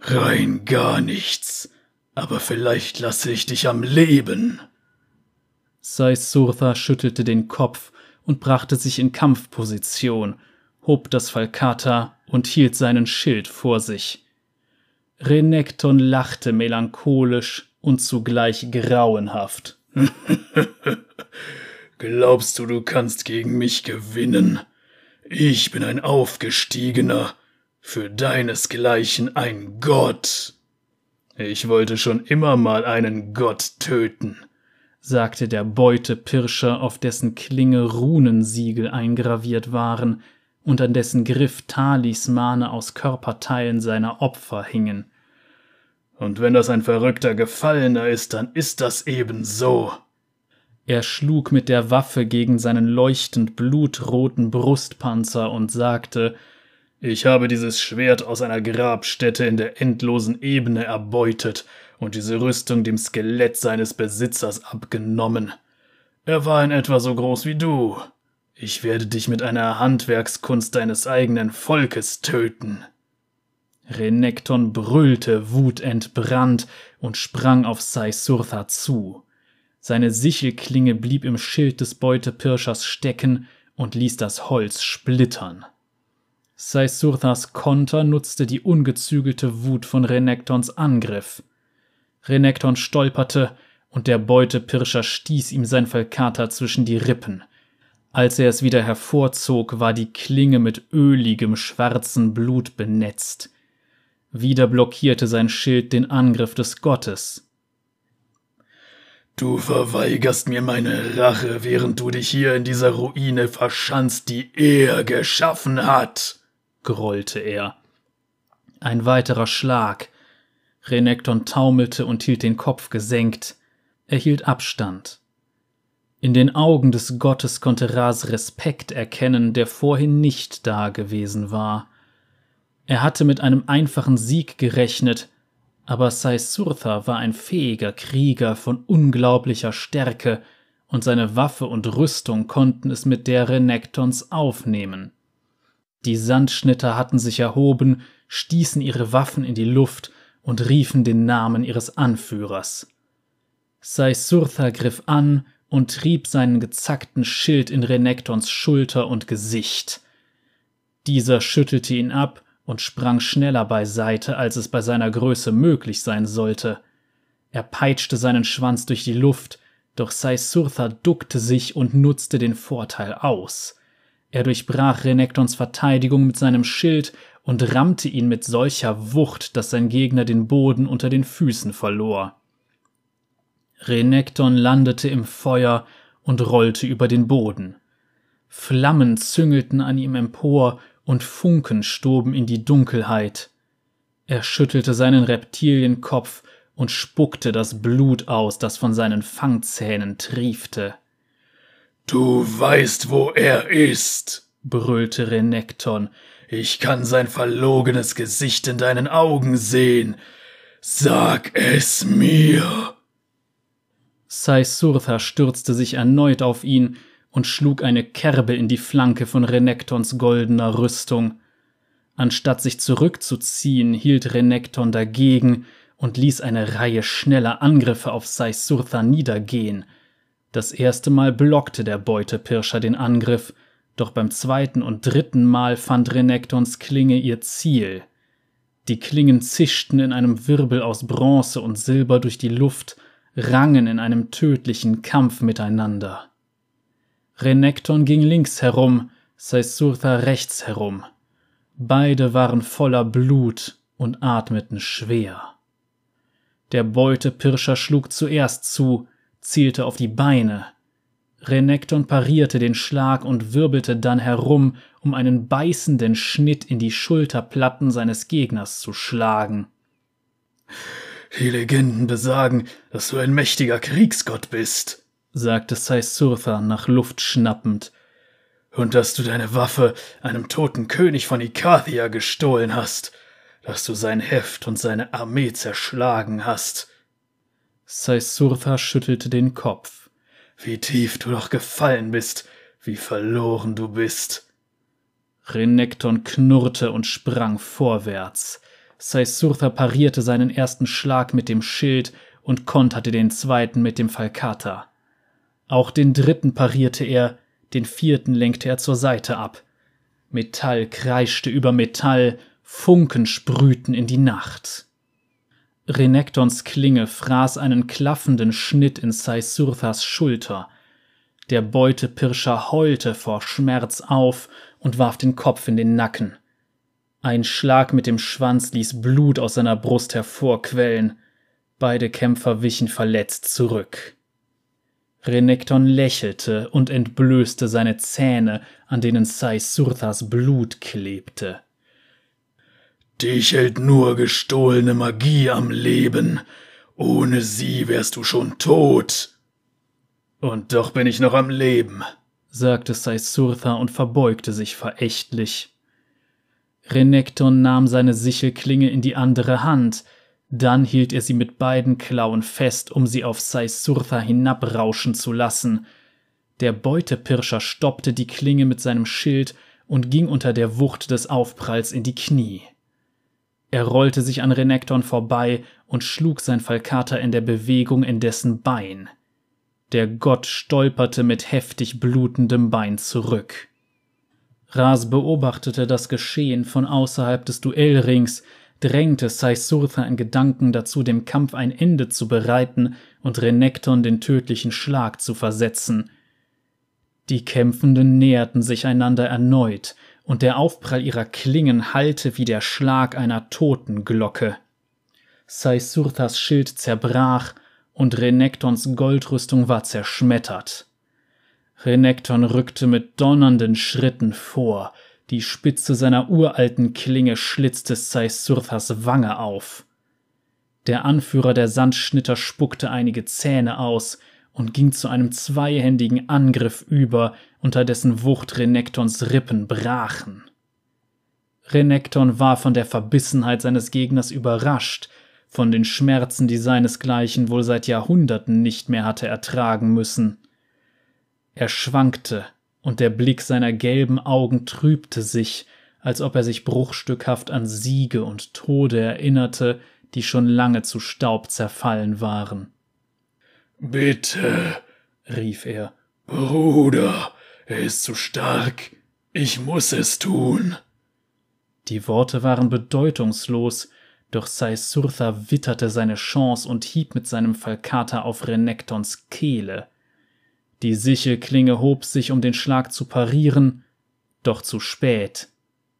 S2: Rein gar nichts, aber vielleicht lasse ich dich am Leben.
S1: Saisurtha schüttelte den Kopf und brachte sich in Kampfposition, hob das Falkata und hielt seinen Schild vor sich. Renekton lachte melancholisch und zugleich grauenhaft.
S2: Glaubst du, du kannst gegen mich gewinnen? Ich bin ein Aufgestiegener, für deinesgleichen ein Gott. Ich wollte schon immer mal einen Gott töten
S1: sagte der Beutepirscher, auf dessen Klinge Runensiegel eingraviert waren und an dessen Griff Talismane aus Körperteilen seiner Opfer hingen.
S2: Und wenn das ein verrückter Gefallener ist, dann ist das eben so.
S1: Er schlug mit der Waffe gegen seinen leuchtend blutroten Brustpanzer und sagte,
S2: ich habe dieses Schwert aus einer Grabstätte in der endlosen Ebene erbeutet und diese Rüstung dem Skelett seines Besitzers abgenommen. Er war in etwa so groß wie du. Ich werde dich mit einer Handwerkskunst deines eigenen Volkes töten.
S1: Renekton brüllte wutentbrannt und sprang auf Saisurtha zu. Seine Sichelklinge blieb im Schild des Beutepirschers stecken und ließ das Holz splittern. Saisurthas Konter nutzte die ungezügelte Wut von Renektons Angriff. Renekton stolperte, und der Beutepirscher stieß ihm sein Falkata zwischen die Rippen. Als er es wieder hervorzog, war die Klinge mit öligem schwarzen Blut benetzt. Wieder blockierte sein Schild den Angriff des Gottes.
S2: Du verweigerst mir meine Rache, während du dich hier in dieser Ruine verschanzt, die er geschaffen hat, grollte er.
S1: Ein weiterer Schlag, Renekton taumelte und hielt den Kopf gesenkt. Er hielt Abstand. In den Augen des Gottes konnte Ras Respekt erkennen, der vorhin nicht da gewesen war. Er hatte mit einem einfachen Sieg gerechnet, aber Saisurtha war ein fähiger Krieger von unglaublicher Stärke, und seine Waffe und Rüstung konnten es mit der Renektons aufnehmen. Die Sandschnitter hatten sich erhoben, stießen ihre Waffen in die Luft und riefen den Namen ihres Anführers. Saisurtha griff an und trieb seinen gezackten Schild in Renektons Schulter und Gesicht. Dieser schüttelte ihn ab und sprang schneller beiseite, als es bei seiner Größe möglich sein sollte. Er peitschte seinen Schwanz durch die Luft, doch Saisurtha duckte sich und nutzte den Vorteil aus. Er durchbrach Renektons Verteidigung mit seinem Schild und rammte ihn mit solcher Wucht, dass sein Gegner den Boden unter den Füßen verlor. Renekton landete im Feuer und rollte über den Boden. Flammen züngelten an ihm empor und Funken stoben in die Dunkelheit. Er schüttelte seinen Reptilienkopf und spuckte das Blut aus, das von seinen Fangzähnen triefte.
S2: Du weißt, wo er ist, brüllte Renekton. Ich kann sein verlogenes Gesicht in deinen Augen sehen. Sag es mir.
S1: Sai-Surtha stürzte sich erneut auf ihn und schlug eine Kerbe in die Flanke von Renektons goldener Rüstung. Anstatt sich zurückzuziehen, hielt Renekton dagegen und ließ eine Reihe schneller Angriffe auf Sai-Surtha niedergehen. Das erste Mal blockte der Beutepirscher den Angriff, doch beim zweiten und dritten Mal fand Renektons Klinge ihr Ziel. Die Klingen zischten in einem Wirbel aus Bronze und Silber durch die Luft, rangen in einem tödlichen Kampf miteinander. Renekton ging links herum, Saisurtha rechts herum. Beide waren voller Blut und atmeten schwer. Der Beutepirscher schlug zuerst zu, zielte auf die Beine, Renekton parierte den Schlag und wirbelte dann herum, um einen beißenden Schnitt in die Schulterplatten seines Gegners zu schlagen.
S2: Die Legenden besagen, dass du ein mächtiger Kriegsgott bist, sagte Saisurtha nach Luft schnappend, und dass du deine Waffe einem toten König von Ikathia gestohlen hast, dass du sein Heft und seine Armee zerschlagen hast.
S1: Saisurtha schüttelte den Kopf.
S2: Wie tief du doch gefallen bist, wie verloren du bist.
S1: Renekton knurrte und sprang vorwärts. Saisurtha parierte seinen ersten Schlag mit dem Schild und konterte den zweiten mit dem Falkata. Auch den dritten parierte er, den vierten lenkte er zur Seite ab. Metall kreischte über Metall, Funken sprühten in die Nacht. Renektons Klinge fraß einen klaffenden Schnitt in Saisurthas Schulter. Der Beutepirscher heulte vor Schmerz auf und warf den Kopf in den Nacken. Ein Schlag mit dem Schwanz ließ Blut aus seiner Brust hervorquellen. Beide Kämpfer wichen verletzt zurück. Renekton lächelte und entblößte seine Zähne, an denen Saisurthas Blut klebte.
S2: Dich hält nur gestohlene Magie am Leben. Ohne sie wärst du schon tot. Und doch bin ich noch am Leben, sagte Saisurtha und verbeugte sich verächtlich.
S1: Renekton nahm seine Sichelklinge in die andere Hand, dann hielt er sie mit beiden Klauen fest, um sie auf Saisurtha hinabrauschen zu lassen. Der Beutepirscher stoppte die Klinge mit seinem Schild und ging unter der Wucht des Aufpralls in die Knie. Er rollte sich an Renekton vorbei und schlug sein Falkata in der Bewegung in dessen Bein. Der Gott stolperte mit heftig blutendem Bein zurück. Ras beobachtete das Geschehen von außerhalb des Duellrings, drängte Saisurtha in Gedanken dazu, dem Kampf ein Ende zu bereiten und Renekton den tödlichen Schlag zu versetzen. Die Kämpfenden näherten sich einander erneut, und der Aufprall ihrer Klingen hallte wie der Schlag einer Totenglocke. Saisurthas Schild zerbrach und Renektons Goldrüstung war zerschmettert. Renekton rückte mit donnernden Schritten vor, die Spitze seiner uralten Klinge schlitzte Saisurthas Wange auf. Der Anführer der Sandschnitter spuckte einige Zähne aus und ging zu einem zweihändigen Angriff über, unter dessen Wucht Renektons Rippen brachen. Renekton war von der Verbissenheit seines Gegners überrascht, von den Schmerzen, die seinesgleichen wohl seit Jahrhunderten nicht mehr hatte ertragen müssen. Er schwankte, und der Blick seiner gelben Augen trübte sich, als ob er sich bruchstückhaft an Siege und Tode erinnerte, die schon lange zu Staub zerfallen waren.
S2: Bitte, rief er, Bruder, er ist zu stark. Ich muss es tun.
S1: Die Worte waren bedeutungslos, doch Saisurtha witterte seine Chance und hieb mit seinem Falkata auf Renektons Kehle. Die Sichelklinge hob sich, um den Schlag zu parieren, doch zu spät,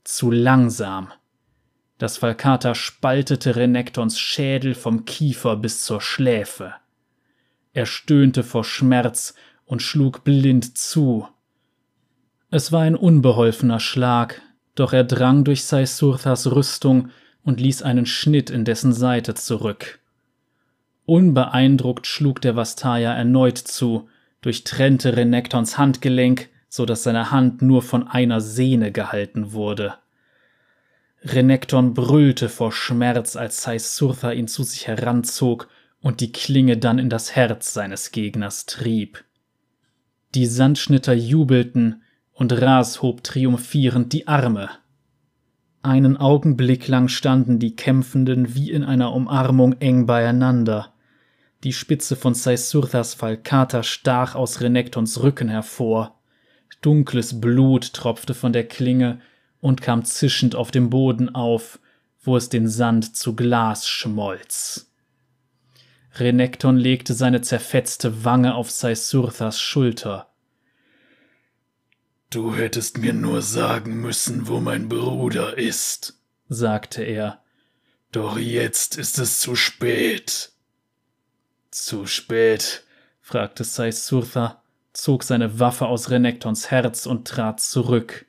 S1: zu langsam. Das Falkata spaltete Renektons Schädel vom Kiefer bis zur Schläfe. Er stöhnte vor Schmerz und schlug blind zu. Es war ein unbeholfener Schlag, doch er drang durch Saisurthas Rüstung und ließ einen Schnitt in dessen Seite zurück. Unbeeindruckt schlug der Vastaya erneut zu, durchtrennte Renektons Handgelenk, so dass seine Hand nur von einer Sehne gehalten wurde. Renekton brüllte vor Schmerz, als Saisurtha ihn zu sich heranzog und die Klinge dann in das Herz seines Gegners trieb. Die Sandschnitter jubelten, und Ras hob triumphierend die Arme. Einen Augenblick lang standen die Kämpfenden wie in einer Umarmung eng beieinander. Die Spitze von Saisurthas Falkata stach aus Renektons Rücken hervor. Dunkles Blut tropfte von der Klinge und kam zischend auf dem Boden auf, wo es den Sand zu Glas schmolz. Renekton legte seine zerfetzte Wange auf Saisurthas Schulter.
S2: Du hättest mir nur sagen müssen, wo mein Bruder ist, sagte er. Doch jetzt ist es zu spät.
S1: Zu spät? fragte Saisurtha, zog seine Waffe aus Renektons Herz und trat zurück.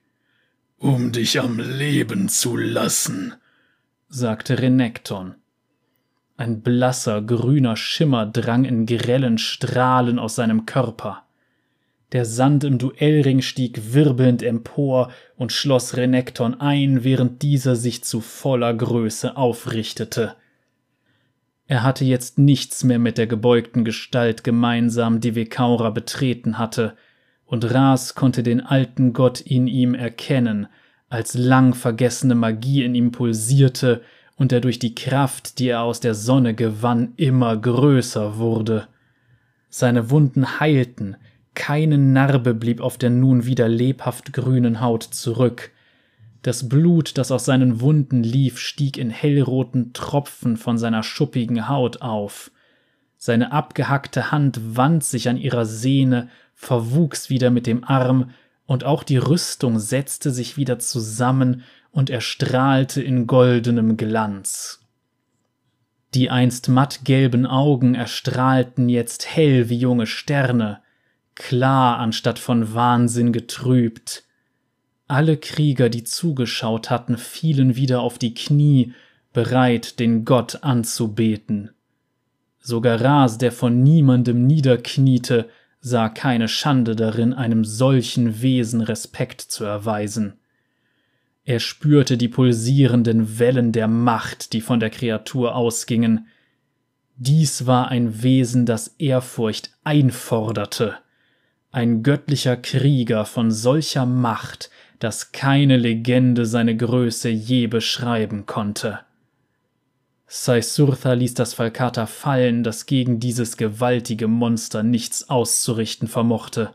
S2: Um dich am Leben zu lassen, sagte Renekton.
S1: Ein blasser, grüner Schimmer drang in grellen Strahlen aus seinem Körper. Der Sand im Duellring stieg wirbelnd empor und schloss Renekton ein, während dieser sich zu voller Größe aufrichtete. Er hatte jetzt nichts mehr mit der gebeugten Gestalt gemeinsam, die Vekaura betreten hatte, und Ras konnte den alten Gott in ihm erkennen, als lang vergessene Magie in ihm pulsierte und er durch die Kraft, die er aus der Sonne gewann, immer größer wurde. Seine Wunden heilten, keine Narbe blieb auf der nun wieder lebhaft grünen Haut zurück, das Blut, das aus seinen Wunden lief, stieg in hellroten Tropfen von seiner schuppigen Haut auf. Seine abgehackte Hand wand sich an ihrer Sehne, verwuchs wieder mit dem Arm, und auch die Rüstung setzte sich wieder zusammen und erstrahlte in goldenem Glanz. Die einst mattgelben Augen erstrahlten jetzt hell wie junge Sterne, klar anstatt von Wahnsinn getrübt, alle Krieger, die zugeschaut hatten, fielen wieder auf die Knie, bereit, den Gott anzubeten. Sogar Ras, der von niemandem niederkniete, sah keine Schande darin, einem solchen Wesen Respekt zu erweisen. Er spürte die pulsierenden Wellen der Macht, die von der Kreatur ausgingen. Dies war ein Wesen, das Ehrfurcht einforderte, ein göttlicher Krieger von solcher Macht, dass keine Legende seine Größe je beschreiben konnte. Saisurtha ließ das Falkata fallen, das gegen dieses gewaltige Monster nichts auszurichten vermochte.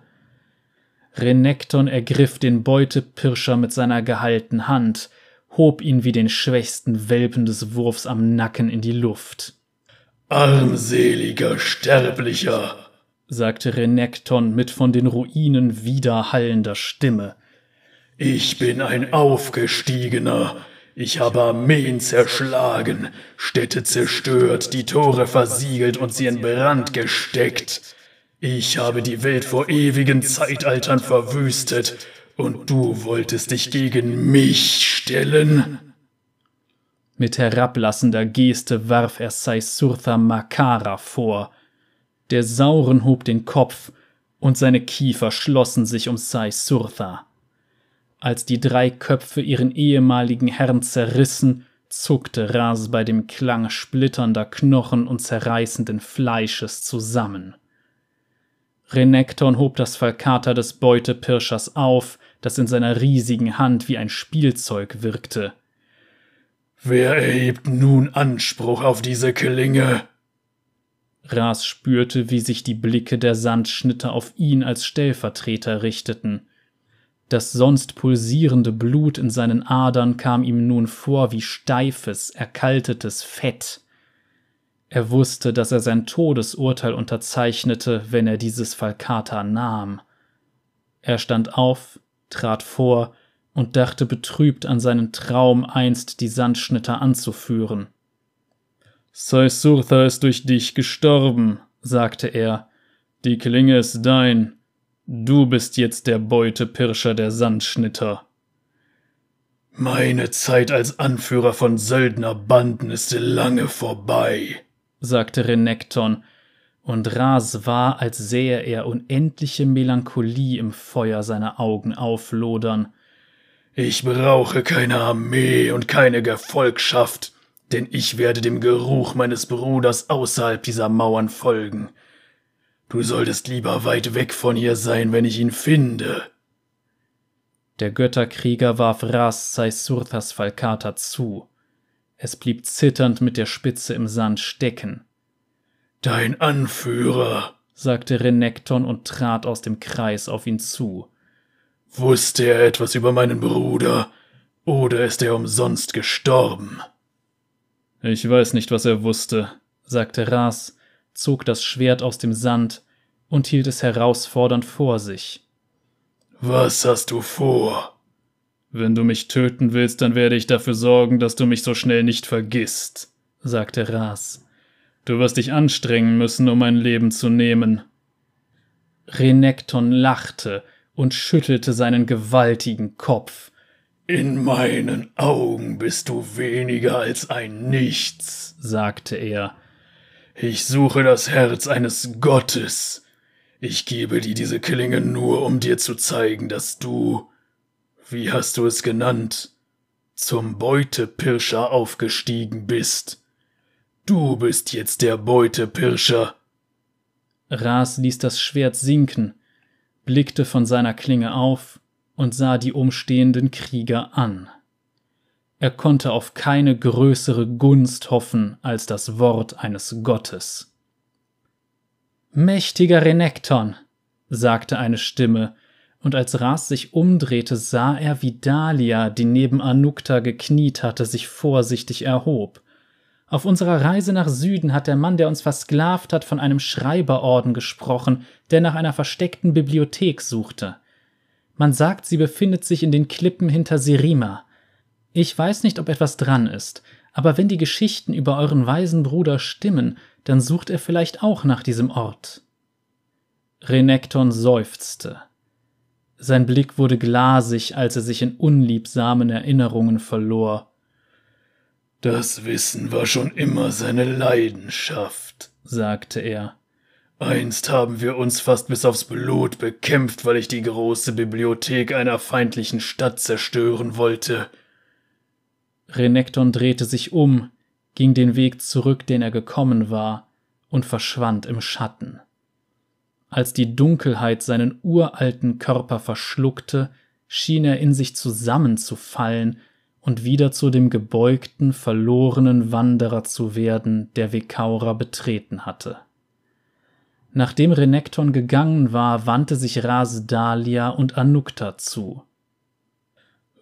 S1: Renekton ergriff den Beutepirscher mit seiner geheilten Hand, hob ihn wie den schwächsten Welpen des Wurfs am Nacken in die Luft.
S2: Armseliger Sterblicher, sagte Renekton mit von den Ruinen widerhallender Stimme. Ich bin ein Aufgestiegener. Ich habe Armeen zerschlagen, Städte zerstört, die Tore versiegelt und sie in Brand gesteckt. Ich habe die Welt vor ewigen Zeitaltern verwüstet, und du wolltest dich gegen mich stellen?
S1: Mit herablassender Geste warf er Saisurtha Makara vor. Der Sauren hob den Kopf, und seine Kiefer schlossen sich um Saisurtha. Als die drei Köpfe ihren ehemaligen Herrn zerrissen, zuckte Ras bei dem Klang splitternder Knochen und zerreißenden Fleisches zusammen. Renekton hob das Falkata des Beutepirschers auf, das in seiner riesigen Hand wie ein Spielzeug wirkte.
S2: Wer erhebt nun Anspruch auf diese Klinge?
S1: Ras spürte, wie sich die Blicke der Sandschnitter auf ihn als Stellvertreter richteten. Das sonst pulsierende Blut in seinen Adern kam ihm nun vor wie steifes, erkaltetes Fett. Er wusste, dass er sein Todesurteil unterzeichnete, wenn er dieses Falkata nahm. Er stand auf, trat vor und dachte betrübt an seinen Traum, einst die Sandschnitter anzuführen.
S2: Saisurtha ist durch dich gestorben, sagte er. Die Klinge ist dein, Du bist jetzt der Beutepirscher der Sandschnitter. Meine Zeit als Anführer von Söldnerbanden ist lange vorbei, sagte Renekton,
S1: und Ras war, als sähe er unendliche Melancholie im Feuer seiner Augen auflodern.
S2: Ich brauche keine Armee und keine Gefolgschaft, denn ich werde dem Geruch meines Bruders außerhalb dieser Mauern folgen. Du solltest lieber weit weg von hier sein, wenn ich ihn finde.
S1: Der Götterkrieger warf Ras Saisurthas Falkata zu. Es blieb zitternd mit der Spitze im Sand stecken.
S2: Dein Anführer,
S1: sagte Renekton und trat aus dem Kreis auf ihn zu.
S2: Wusste er etwas über meinen Bruder, oder ist er umsonst gestorben?
S1: Ich weiß nicht, was er wusste, sagte Ras, zog das Schwert aus dem Sand und hielt es herausfordernd vor sich.
S2: Was hast du vor?
S1: Wenn du mich töten willst, dann werde ich dafür sorgen, dass du mich so schnell nicht vergisst, sagte Ras. Du wirst dich anstrengen müssen, um mein Leben zu nehmen. Renekton lachte und schüttelte seinen gewaltigen Kopf.
S2: In meinen Augen bist du weniger als ein Nichts, sagte er. Ich suche das Herz eines Gottes. Ich gebe dir diese Klinge nur, um dir zu zeigen, dass du, wie hast du es genannt, zum Beutepirscher aufgestiegen bist. Du bist jetzt der Beutepirscher.
S1: Ras ließ das Schwert sinken, blickte von seiner Klinge auf und sah die umstehenden Krieger an. Er konnte auf keine größere Gunst hoffen als das Wort eines Gottes. Mächtiger Renekton, sagte eine Stimme, und als Ras sich umdrehte, sah er, wie Dahlia, die neben Anukta gekniet hatte, sich vorsichtig erhob. Auf unserer Reise nach Süden hat der Mann, der uns versklavt hat, von einem Schreiberorden gesprochen, der nach einer versteckten Bibliothek suchte. Man sagt, sie befindet sich in den Klippen hinter Sirima. Ich weiß nicht, ob etwas dran ist, aber wenn die Geschichten über euren weisen Bruder stimmen, dann sucht er vielleicht auch nach diesem Ort. Renekton seufzte. Sein Blick wurde glasig, als er sich in unliebsamen Erinnerungen verlor.
S2: Das Wissen war schon immer seine Leidenschaft, sagte er. Einst haben wir uns fast bis aufs Blut bekämpft, weil ich die große Bibliothek einer feindlichen Stadt zerstören wollte.
S1: Renekton drehte sich um, ging den Weg zurück, den er gekommen war, und verschwand im Schatten. Als die Dunkelheit seinen uralten Körper verschluckte, schien er in sich zusammenzufallen und wieder zu dem gebeugten, verlorenen Wanderer zu werden, der Vekaura betreten hatte. Nachdem Renekton gegangen war, wandte sich Rase Dalia und Anukta zu.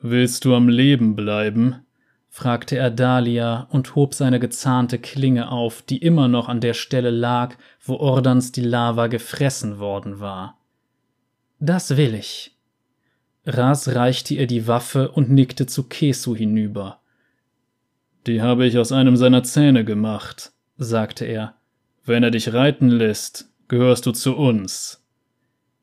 S1: Willst du am Leben bleiben? fragte er Dalia und hob seine gezahnte Klinge auf, die immer noch an der Stelle lag, wo Ordans die Lava gefressen worden war. Das will ich, Ras reichte ihr die Waffe und nickte zu Kesu hinüber. Die habe ich aus einem seiner Zähne gemacht, sagte er. Wenn er dich reiten lässt, gehörst du zu uns.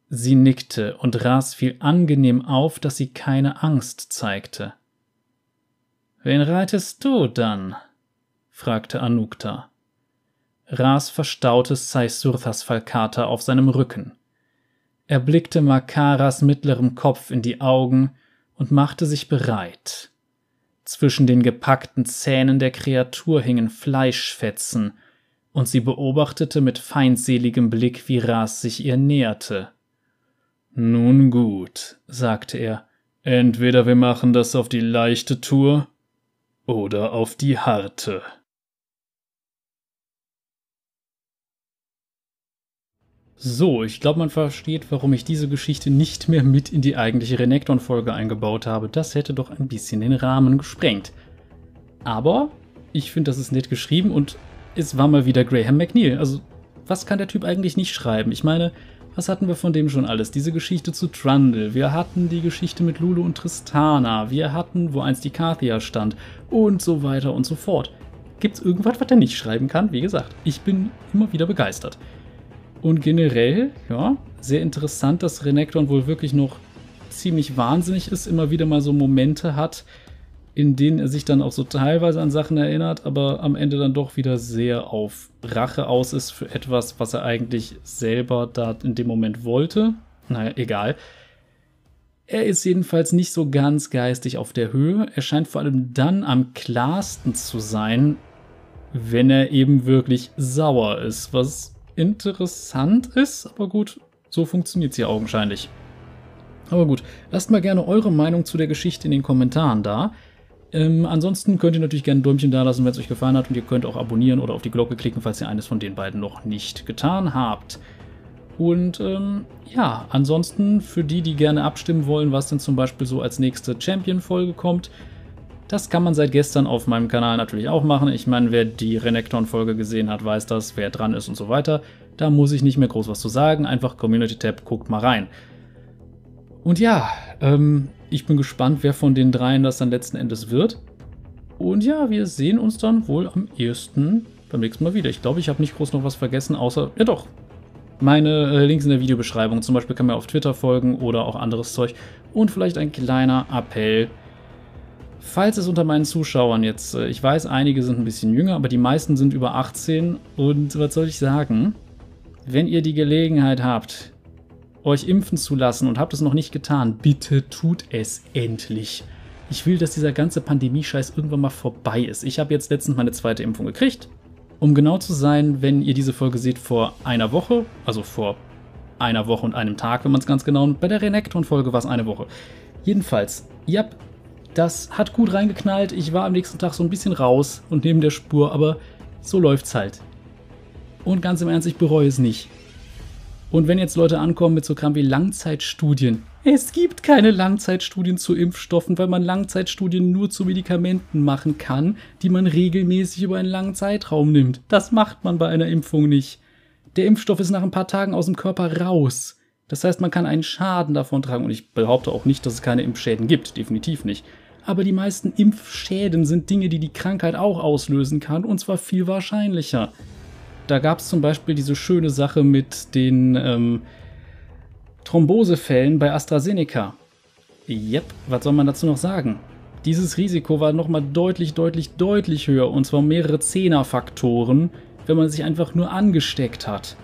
S1: Sie nickte, und Ras fiel angenehm auf, dass sie keine Angst zeigte. Wen reitest du dann? fragte Anukta. Ras verstaute Saisurthas Falkata auf seinem Rücken. Er blickte Makaras mittlerem Kopf in die Augen und machte sich bereit. Zwischen den gepackten Zähnen der Kreatur hingen Fleischfetzen, und sie beobachtete mit feindseligem Blick, wie Ras sich ihr näherte. Nun gut, sagte er, entweder wir machen das auf die leichte Tour oder auf die harte. So, ich glaube, man versteht, warum ich diese Geschichte nicht mehr mit in die eigentliche Renekton-Folge eingebaut habe. Das hätte doch ein bisschen den Rahmen gesprengt. Aber ich finde, das ist nett geschrieben und es war mal wieder Graham McNeil. Also, was kann der Typ eigentlich nicht schreiben? Ich meine, was hatten wir von dem schon alles? Diese Geschichte zu Trundle, wir hatten die Geschichte mit Lulu und Tristana, wir hatten, wo einst die Kathia stand und so weiter und so fort. Gibt's irgendwas, was er nicht schreiben kann? Wie gesagt, ich bin immer wieder begeistert. Und generell, ja, sehr interessant, dass Renekton wohl wirklich noch ziemlich wahnsinnig ist, immer wieder mal so Momente hat, in denen er sich dann auch so teilweise an Sachen erinnert, aber am Ende dann doch wieder sehr auf Rache aus ist für etwas, was er eigentlich selber da in dem Moment wollte. Naja, egal. Er ist jedenfalls nicht so ganz geistig auf der Höhe. Er scheint vor allem dann am klarsten zu sein, wenn er eben wirklich sauer ist, was interessant ist, aber gut, so funktioniert es ja augenscheinlich. Aber gut, lasst mal gerne eure Meinung zu der Geschichte in den Kommentaren da. Ähm, ansonsten könnt ihr natürlich gerne ein Däumchen da lassen, wenn es euch gefallen hat und ihr könnt auch abonnieren oder auf die Glocke klicken, falls ihr eines von den beiden noch nicht getan habt. Und ähm, ja, ansonsten für die, die gerne abstimmen wollen, was denn zum Beispiel so als nächste Champion-Folge kommt, das kann man seit gestern auf meinem Kanal natürlich auch machen. Ich meine, wer die Renekton-Folge gesehen hat, weiß das, wer dran ist und so weiter. Da muss ich nicht mehr groß was zu sagen. Einfach Community-Tab, guckt mal rein. Und ja, ähm, ich bin gespannt, wer von den dreien das dann letzten Endes wird. Und ja, wir sehen uns dann wohl am ehesten beim nächsten Mal wieder. Ich glaube, ich habe nicht groß noch was vergessen, außer, ja doch, meine äh, Links in der Videobeschreibung. Zum Beispiel kann man auf Twitter folgen oder auch anderes Zeug. Und vielleicht ein kleiner Appell. Falls es unter meinen Zuschauern jetzt, äh, ich weiß, einige sind ein bisschen jünger, aber die meisten sind über 18. Und was soll ich sagen? Wenn ihr die Gelegenheit habt, euch impfen zu lassen und habt es noch nicht getan, bitte tut es endlich. Ich will, dass dieser ganze Pandemie-Scheiß irgendwann mal vorbei ist. Ich habe jetzt letztens meine zweite Impfung gekriegt. Um genau zu sein, wenn ihr diese Folge seht, vor einer Woche, also vor einer Woche und einem Tag, wenn man es ganz genau, bei der Renekton-Folge war es eine Woche. Jedenfalls, ja, das hat gut reingeknallt. Ich war am nächsten Tag so ein bisschen raus und neben der Spur, aber so läuft's halt. Und ganz im Ernst, ich bereue es nicht. Und wenn jetzt Leute ankommen mit so Kram wie Langzeitstudien, es gibt keine Langzeitstudien zu Impfstoffen, weil man Langzeitstudien nur zu Medikamenten machen kann, die man regelmäßig über einen langen Zeitraum nimmt. Das macht man bei einer Impfung nicht. Der Impfstoff ist nach ein paar Tagen aus dem Körper raus. Das heißt, man kann einen Schaden davon tragen. Und ich behaupte auch nicht, dass es keine Impfschäden gibt. Definitiv nicht. Aber die meisten Impfschäden sind Dinge, die die Krankheit auch auslösen kann. Und zwar viel wahrscheinlicher. Da gab es zum Beispiel diese schöne Sache mit den ähm, Thrombosefällen bei AstraZeneca. Yep, was soll man dazu noch sagen? Dieses Risiko war nochmal deutlich, deutlich, deutlich höher und zwar mehrere Zehnerfaktoren, wenn man sich einfach nur angesteckt hat.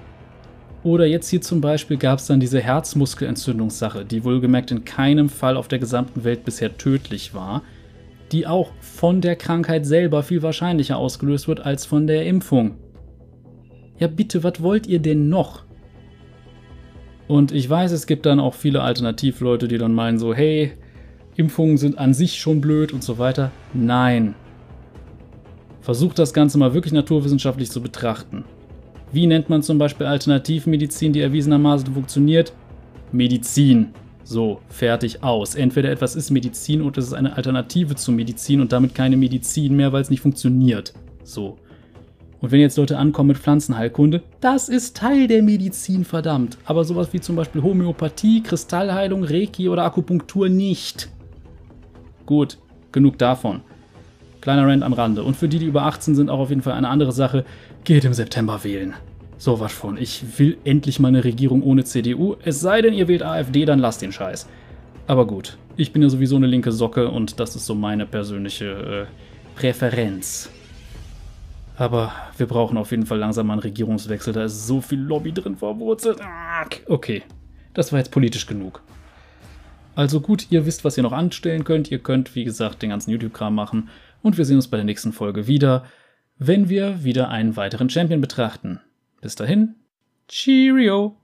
S1: Oder jetzt hier zum Beispiel gab es dann diese Herzmuskelentzündungssache, die wohlgemerkt in keinem Fall auf der gesamten Welt bisher tödlich war, die auch von der Krankheit selber viel wahrscheinlicher ausgelöst wird als von der Impfung. Ja, bitte, was wollt ihr denn noch? Und ich weiß, es gibt dann auch viele Alternativleute, die dann meinen so, hey, Impfungen sind an sich schon blöd und so weiter. Nein. Versucht das Ganze mal wirklich naturwissenschaftlich zu betrachten. Wie nennt man zum Beispiel Alternativmedizin, die erwiesenermaßen funktioniert? Medizin. So, fertig aus. Entweder etwas ist Medizin oder es ist eine Alternative zu Medizin und damit keine Medizin mehr, weil es nicht funktioniert. So. Und wenn jetzt Leute ankommen mit Pflanzenheilkunde, das ist Teil der Medizin, verdammt. Aber sowas wie zum Beispiel Homöopathie, Kristallheilung, Reiki oder Akupunktur nicht. Gut, genug davon. Kleiner Rand am Rande. Und für die, die über 18 sind, auch auf jeden Fall eine andere Sache. Geht im September wählen. So was von. Ich will endlich mal eine Regierung ohne CDU. Es sei denn, ihr wählt AfD, dann lasst den Scheiß. Aber gut, ich bin ja sowieso eine linke Socke und das ist so meine persönliche äh, Präferenz. Aber wir brauchen auf jeden Fall langsam mal einen Regierungswechsel. Da ist so viel Lobby drin verwurzelt. Okay, das war jetzt politisch genug. Also gut, ihr wisst, was ihr noch anstellen könnt. Ihr könnt, wie gesagt, den ganzen YouTube-Kram machen. Und wir sehen uns bei der nächsten Folge wieder, wenn wir wieder einen weiteren Champion betrachten. Bis dahin, Cheerio!